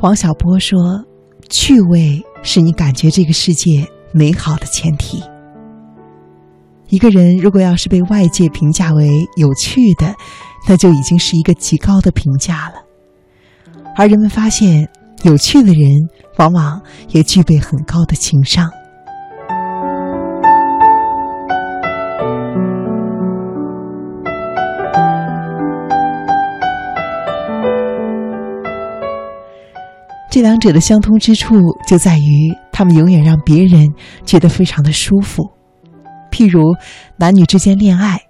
王小波说：“趣味是你感觉这个世界美好的前提。一个人如果要是被外界评价为有趣的，那就已经是一个极高的评价了。而人们发现，有趣的人往往也具备很高的情商。”这两者的相通之处就在于，他们永远让别人觉得非常的舒服。譬如男女之间恋爱，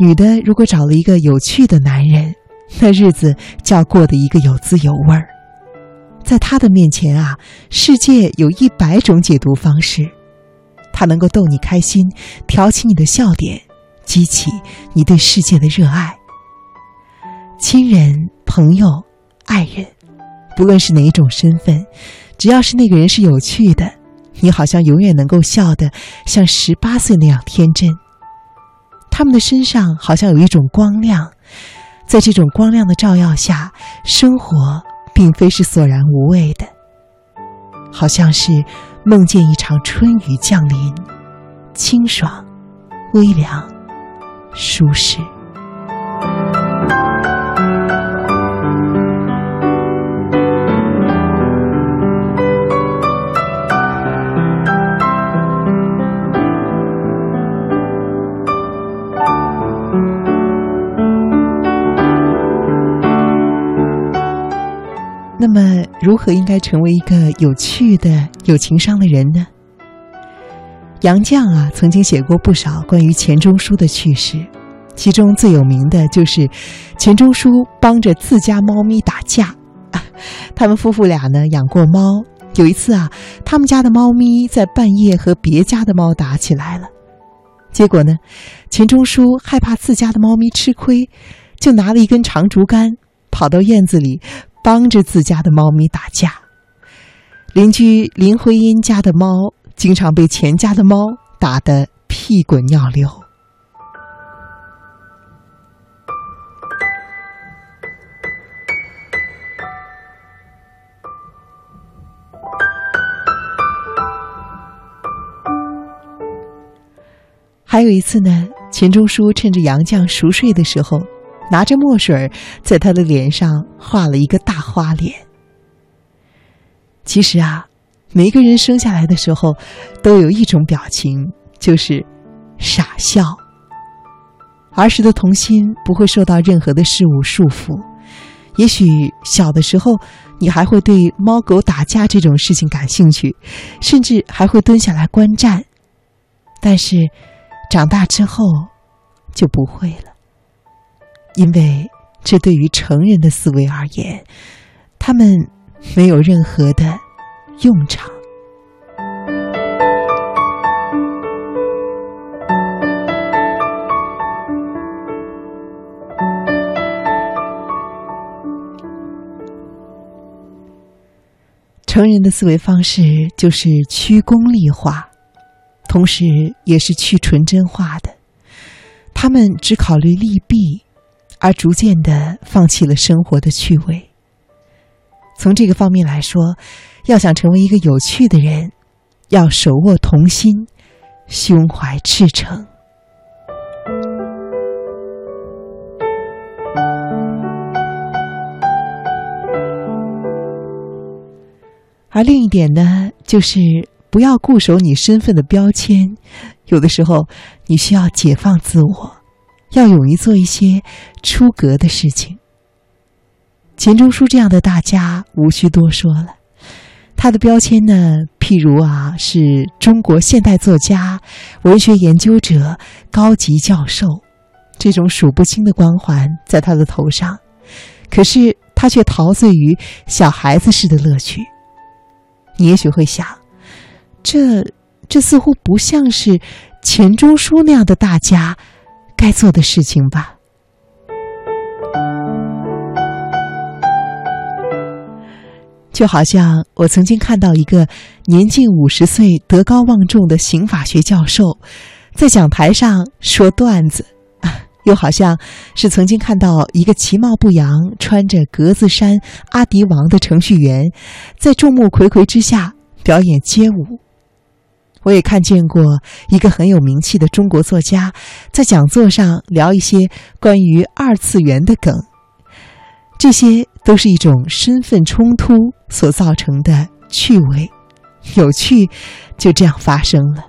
女的如果找了一个有趣的男人，那日子就要过得一个有滋有味儿。在他的面前啊，世界有一百种解读方式，他能够逗你开心，挑起你的笑点，激起你对世界的热爱。亲人、朋友、爱人。不论是哪一种身份，只要是那个人是有趣的，你好像永远能够笑得像十八岁那样天真。他们的身上好像有一种光亮，在这种光亮的照耀下，生活并非是索然无味的，好像是梦见一场春雨降临，清爽、微凉、舒适。如何应该成为一个有趣的、有情商的人呢？杨绛啊，曾经写过不少关于钱钟书的趣事，其中最有名的就是钱钟书帮着自家猫咪打架。他们夫妇俩呢养过猫，有一次啊，他们家的猫咪在半夜和别家的猫打起来了，结果呢，钱钟书害怕自家的猫咪吃亏，就拿了一根长竹竿，跑到院子里。帮着自家的猫咪打架，邻居林徽因家的猫经常被钱家的猫打得屁滚尿流。还有一次呢，钱钟书趁着杨绛熟睡的时候。拿着墨水，在他的脸上画了一个大花脸。其实啊，每个人生下来的时候，都有一种表情，就是傻笑。儿时的童心不会受到任何的事物束缚。也许小的时候，你还会对猫狗打架这种事情感兴趣，甚至还会蹲下来观战。但是，长大之后，就不会了。因为这对于成人的思维而言，他们没有任何的用场。成人的思维方式就是趋功利化，同时也是去纯真化的。他们只考虑利弊。而逐渐的放弃了生活的趣味。从这个方面来说，要想成为一个有趣的人，要手握童心，胸怀赤诚。而另一点呢，就是不要固守你身份的标签，有的时候你需要解放自我。要勇于做一些出格的事情。钱钟书这样的大家无需多说了，他的标签呢，譬如啊，是中国现代作家、文学研究者、高级教授，这种数不清的光环在他的头上，可是他却陶醉于小孩子似的乐趣。你也许会想，这这似乎不像是钱钟书那样的大家。该做的事情吧。就好像我曾经看到一个年近五十岁、德高望重的刑法学教授，在讲台上说段子，又好像是曾经看到一个其貌不扬、穿着格子衫阿迪王的程序员，在众目睽睽之下表演街舞。我也看见过一个很有名气的中国作家，在讲座上聊一些关于二次元的梗。这些都是一种身份冲突所造成的趣味，有趣就这样发生了。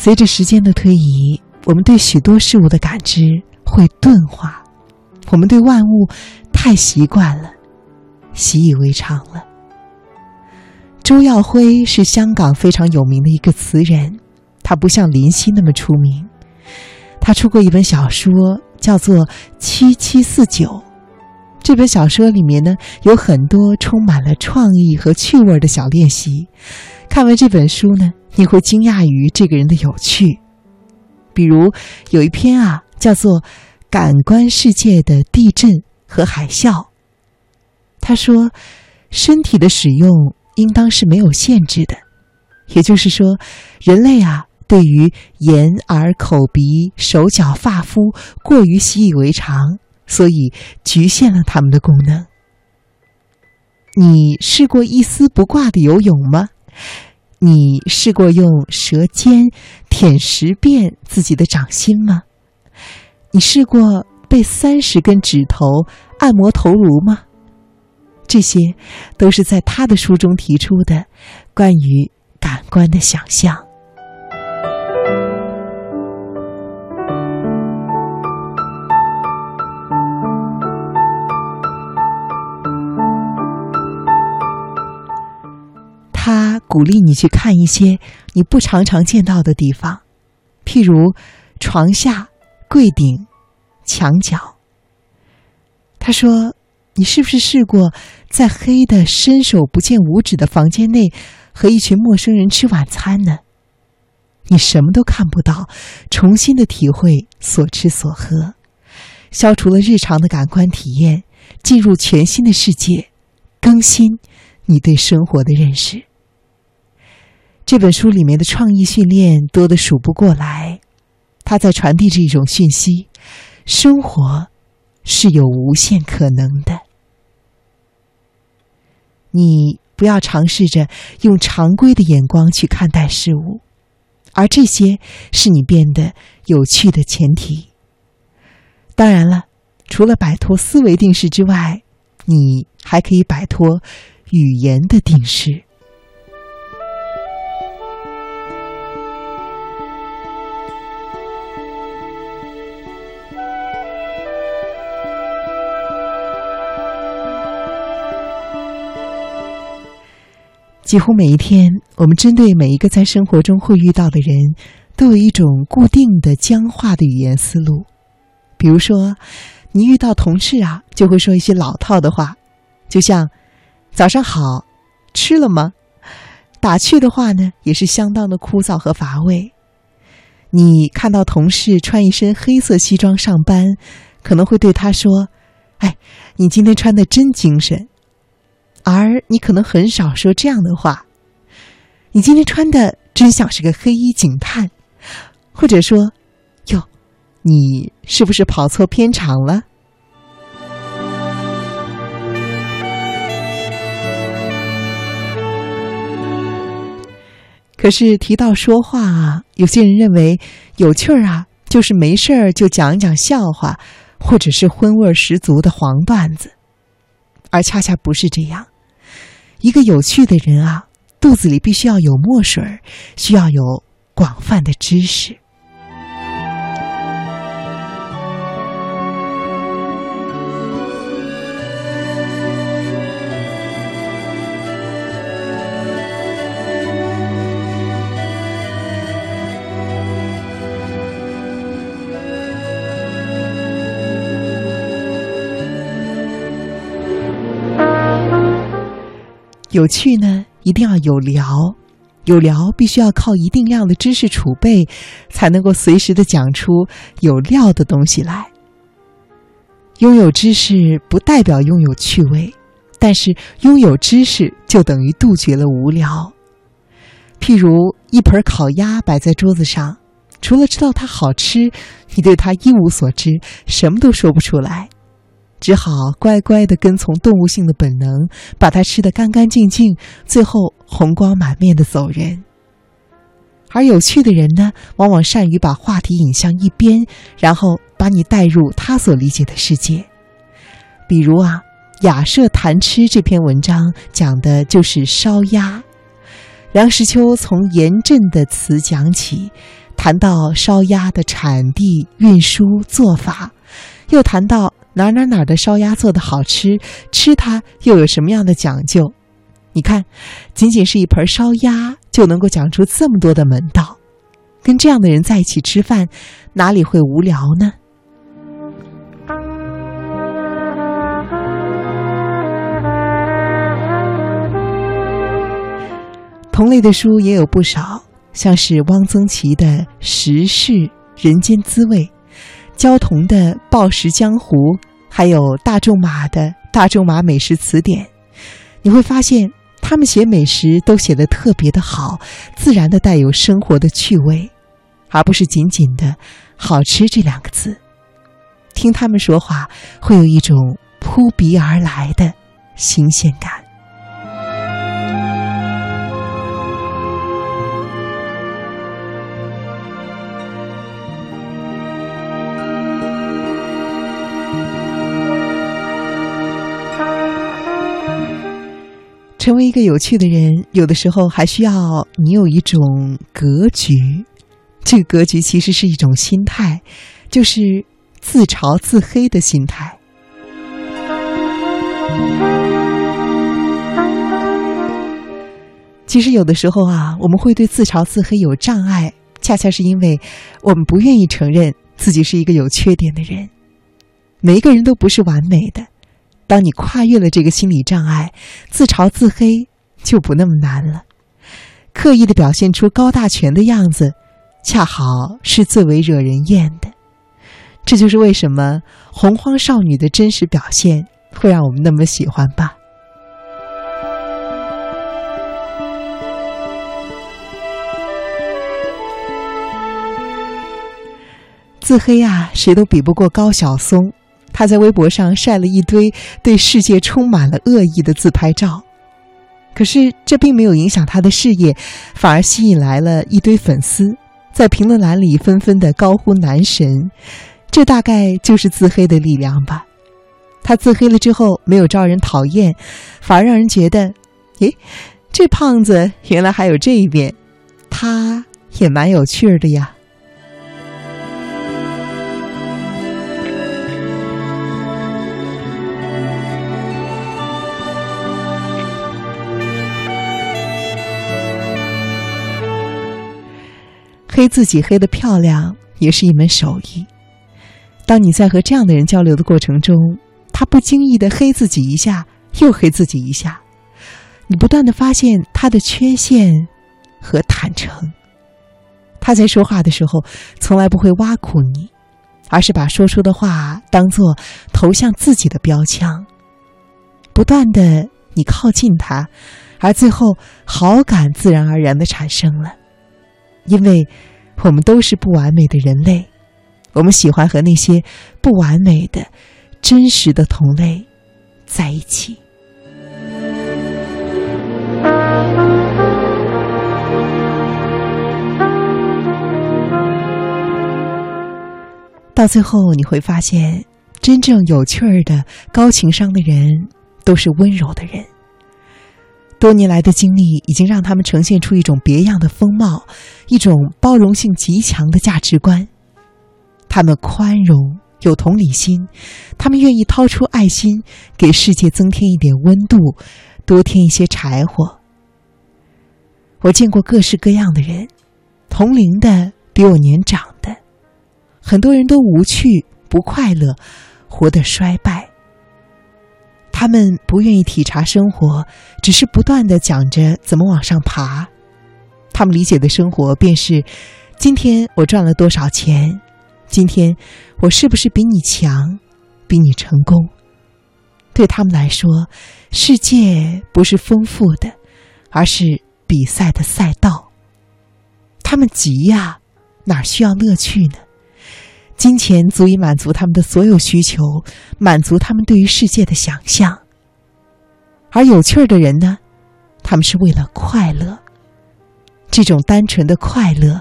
随着时间的推移，我们对许多事物的感知会钝化，我们对万物太习惯了，习以为常了。周耀辉是香港非常有名的一个词人，他不像林夕那么出名，他出过一本小说叫做《七七四九》，这本小说里面呢有很多充满了创意和趣味的小练习，看完这本书呢。你会惊讶于这个人的有趣，比如有一篇啊，叫做《感官世界的地震和海啸》。他说，身体的使用应当是没有限制的，也就是说，人类啊，对于眼、耳、口、鼻、手脚、发肤过于习以为常，所以局限了他们的功能。你试过一丝不挂的游泳吗？你试过用舌尖舔十遍自己的掌心吗？你试过被三十根指头按摩头颅吗？这些都是在他的书中提出的关于感官的想象。鼓励你去看一些你不常常见到的地方，譬如床下、柜顶、墙角。他说：“你是不是试过在黑的伸手不见五指的房间内和一群陌生人吃晚餐呢？你什么都看不到，重新的体会所吃所喝，消除了日常的感官体验，进入全新的世界，更新你对生活的认识。”这本书里面的创意训练多得数不过来，它在传递着一种讯息：生活是有无限可能的。你不要尝试着用常规的眼光去看待事物，而这些是你变得有趣的前提。当然了，除了摆脱思维定式之外，你还可以摆脱语言的定式。几乎每一天，我们针对每一个在生活中会遇到的人，都有一种固定的僵化的语言思路。比如说，你遇到同事啊，就会说一些老套的话，就像“早上好，吃了吗？”打趣的话呢，也是相当的枯燥和乏味。你看到同事穿一身黑色西装上班，可能会对他说：“哎，你今天穿的真精神。”而你可能很少说这样的话，你今天穿的真像是个黑衣警探，或者说，哟，你是不是跑错片场了？可是提到说话啊，有些人认为有趣儿啊，就是没事儿就讲一讲笑话，或者是荤味十足的黄段子，而恰恰不是这样。一个有趣的人啊，肚子里必须要有墨水，需要有广泛的知识。有趣呢，一定要有聊，有聊必须要靠一定量的知识储备，才能够随时的讲出有料的东西来。拥有知识不代表拥有趣味，但是拥有知识就等于杜绝了无聊。譬如一盆烤鸭摆在桌子上，除了知道它好吃，你对它一无所知，什么都说不出来，只好乖乖的跟从动物性的本能，把它吃得干干净净，最后红光满面的走人。而有趣的人呢，往往善于把话题引向一边，然后把你带入他所理解的世界。比如啊，《雅舍谈吃》这篇文章讲的就是烧鸭。梁实秋从严震的词讲起，谈到烧鸭的产地、运输、做法，又谈到哪哪哪的烧鸭做的好吃，吃它又有什么样的讲究。你看，仅仅是一盆烧鸭就能够讲出这么多的门道，跟这样的人在一起吃饭，哪里会无聊呢？同类的书也有不少，像是汪曾祺的《时事人间滋味》，焦桐的《暴食江湖》，还有大仲马的《大仲马美食词典》，你会发现他们写美食都写得特别的好，自然的带有生活的趣味，而不是仅仅的“好吃”这两个字。听他们说话，会有一种扑鼻而来的新鲜感。成为一个有趣的人，有的时候还需要你有一种格局。这个格局其实是一种心态，就是自嘲自黑的心态。其实有的时候啊，我们会对自嘲自黑有障碍，恰恰是因为我们不愿意承认自己是一个有缺点的人。每一个人都不是完美的。当你跨越了这个心理障碍，自嘲自黑就不那么难了。刻意的表现出高大全的样子，恰好是最为惹人厌的。这就是为什么洪荒少女的真实表现会让我们那么喜欢吧。自黑啊，谁都比不过高晓松。他在微博上晒了一堆对世界充满了恶意的自拍照，可是这并没有影响他的事业，反而吸引来了一堆粉丝，在评论栏里纷纷的高呼“男神”，这大概就是自黑的力量吧。他自黑了之后，没有招人讨厌，反而让人觉得，诶，这胖子原来还有这一面，他也蛮有趣的呀。黑自己黑的漂亮也是一门手艺。当你在和这样的人交流的过程中，他不经意的黑自己一下，又黑自己一下，你不断的发现他的缺陷和坦诚。他在说话的时候，从来不会挖苦你，而是把说出的话当做投向自己的标枪。不断的你靠近他，而最后好感自然而然的产生了。因为，我们都是不完美的人类，我们喜欢和那些不完美的、真实的同类在一起。到最后，你会发现，真正有趣儿的、高情商的人，都是温柔的人。多年来的经历已经让他们呈现出一种别样的风貌，一种包容性极强的价值观。他们宽容有同理心，他们愿意掏出爱心，给世界增添一点温度，多添一些柴火。我见过各式各样的人，同龄的比我年长的，很多人都无趣、不快乐，活得衰败。他们不愿意体察生活，只是不断的讲着怎么往上爬。他们理解的生活便是：今天我赚了多少钱，今天我是不是比你强，比你成功。对他们来说，世界不是丰富的，而是比赛的赛道。他们急呀，哪需要乐趣呢？金钱足以满足他们的所有需求，满足他们对于世界的想象。而有趣儿的人呢，他们是为了快乐。这种单纯的快乐，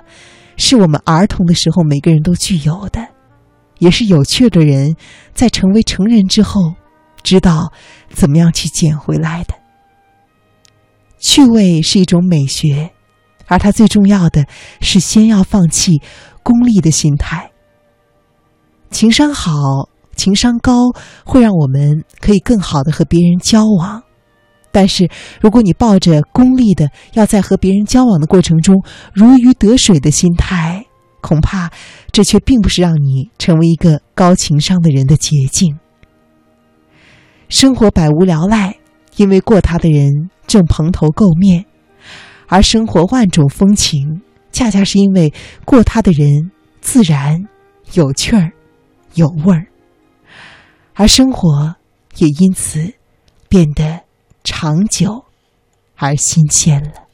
是我们儿童的时候每个人都具有的，也是有趣儿的人在成为成人之后，知道怎么样去捡回来的。趣味是一种美学，而它最重要的是先要放弃功利的心态。情商好、情商高，会让我们可以更好的和别人交往。但是，如果你抱着功利的要在和别人交往的过程中如鱼得水的心态，恐怕这却并不是让你成为一个高情商的人的捷径。生活百无聊赖，因为过他的人正蓬头垢面；而生活万种风情，恰恰是因为过他的人自然有趣儿、有味儿，而生活也因此变得。长久，而新鲜了。